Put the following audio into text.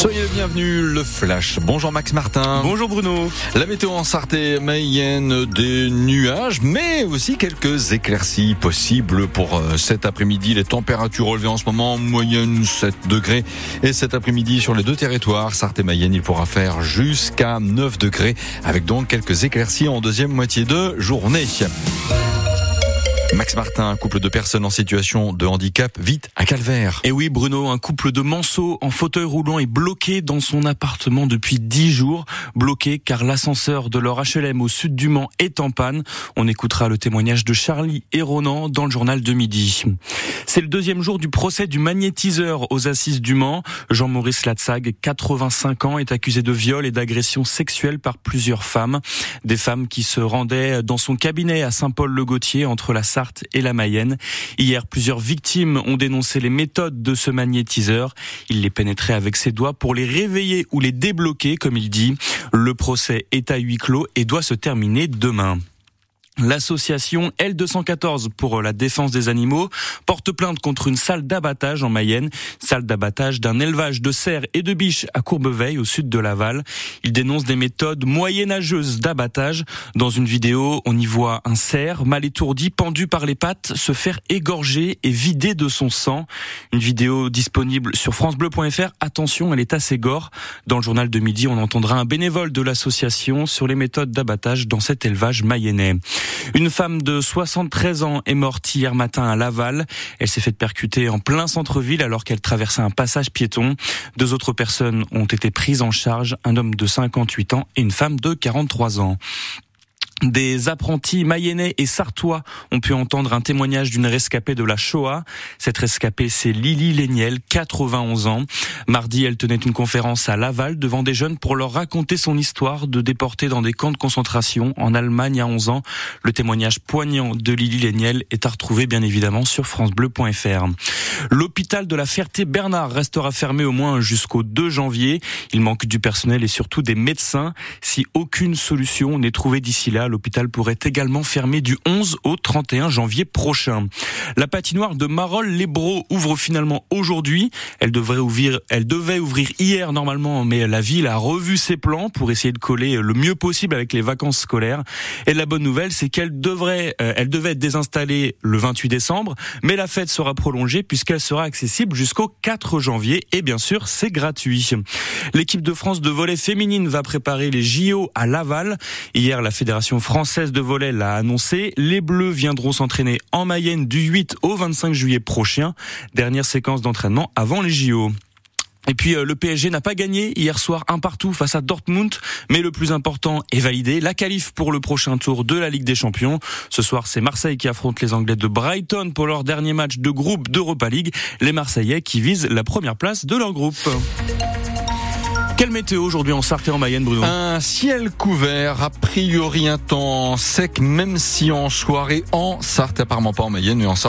Soyez le bienvenu, le Flash. Bonjour Max Martin. Bonjour Bruno. La météo en Sarthe et Mayenne, des nuages, mais aussi quelques éclaircies possibles pour euh, cet après-midi. Les températures relevées en ce moment, moyenne 7 degrés. Et cet après-midi, sur les deux territoires, Sarthe et Mayenne, il pourra faire jusqu'à 9 degrés, avec donc quelques éclaircies en deuxième moitié de journée. Max Martin, un couple de personnes en situation de handicap, vite à Calvaire. Et oui, Bruno, un couple de manceaux en fauteuil roulant est bloqué dans son appartement depuis dix jours. Bloqué car l'ascenseur de leur HLM au sud du Mans est en panne. On écoutera le témoignage de Charlie et Ronan dans le journal de midi. C'est le deuxième jour du procès du magnétiseur aux assises du Mans. Jean-Maurice Latsag, 85 ans, est accusé de viol et d'agression sexuelle par plusieurs femmes. Des femmes qui se rendaient dans son cabinet à Saint-Paul-le-Gautier entre la et la Mayenne. Hier, plusieurs victimes ont dénoncé les méthodes de ce magnétiseur. Il les pénétrait avec ses doigts pour les réveiller ou les débloquer, comme il dit. Le procès est à huis clos et doit se terminer demain. L'association L214 pour la défense des animaux porte plainte contre une salle d'abattage en Mayenne, salle d'abattage d'un élevage de cerfs et de biches à Courbeveille au sud de Laval. Il dénonce des méthodes moyenâgeuses d'abattage. Dans une vidéo, on y voit un cerf mal étourdi pendu par les pattes se faire égorger et vider de son sang. Une vidéo disponible sur francebleu.fr. Attention, elle est assez gore. Dans le journal de midi, on entendra un bénévole de l'association sur les méthodes d'abattage dans cet élevage mayennais. Une femme de 73 ans est morte hier matin à Laval. Elle s'est fait percuter en plein centre-ville alors qu'elle traversait un passage piéton. Deux autres personnes ont été prises en charge, un homme de 58 ans et une femme de 43 ans. Des apprentis mayennais et sartois ont pu entendre un témoignage d'une rescapée de la Shoah. Cette rescapée, c'est Lily Léniel, 91 ans. Mardi, elle tenait une conférence à Laval devant des jeunes pour leur raconter son histoire de déportée dans des camps de concentration en Allemagne à 11 ans. Le témoignage poignant de Lily Léniel est à retrouver bien évidemment sur francebleu.fr. L'hôpital de la Ferté-Bernard restera fermé au moins jusqu'au 2 janvier. Il manque du personnel et surtout des médecins. Si aucune solution n'est trouvée d'ici là, l'hôpital pourrait également fermer du 11 au 31 janvier prochain. La patinoire de Marolles-les-Bros ouvre finalement aujourd'hui. Elle devrait ouvrir, elle devait ouvrir hier normalement, mais la ville a revu ses plans pour essayer de coller le mieux possible avec les vacances scolaires. Et la bonne nouvelle, c'est qu'elle devrait, euh, elle devait être désinstallée le 28 décembre, mais la fête sera prolongée puisqu'elle sera accessible jusqu'au 4 janvier. Et bien sûr, c'est gratuit. L'équipe de France de volley féminine va préparer les JO à Laval. Hier, la fédération française de volley l'a annoncé. Les Bleus viendront s'entraîner en Mayenne du 8 au 25 juillet prochain. Dernière séquence d'entraînement avant les JO. Et puis euh, le PSG n'a pas gagné hier soir un partout face à Dortmund, mais le plus important est validé, la qualif pour le prochain tour de la Ligue des Champions. Ce soir, c'est Marseille qui affronte les Anglais de Brighton pour leur dernier match de groupe d'Europa League, les Marseillais qui visent la première place de leur groupe. Quelle météo aujourd'hui en Sarthe et en Mayenne, Bruno? Un ciel couvert, a priori un temps sec, même si en soirée en Sarthe, apparemment pas en Mayenne, mais en Sarthe.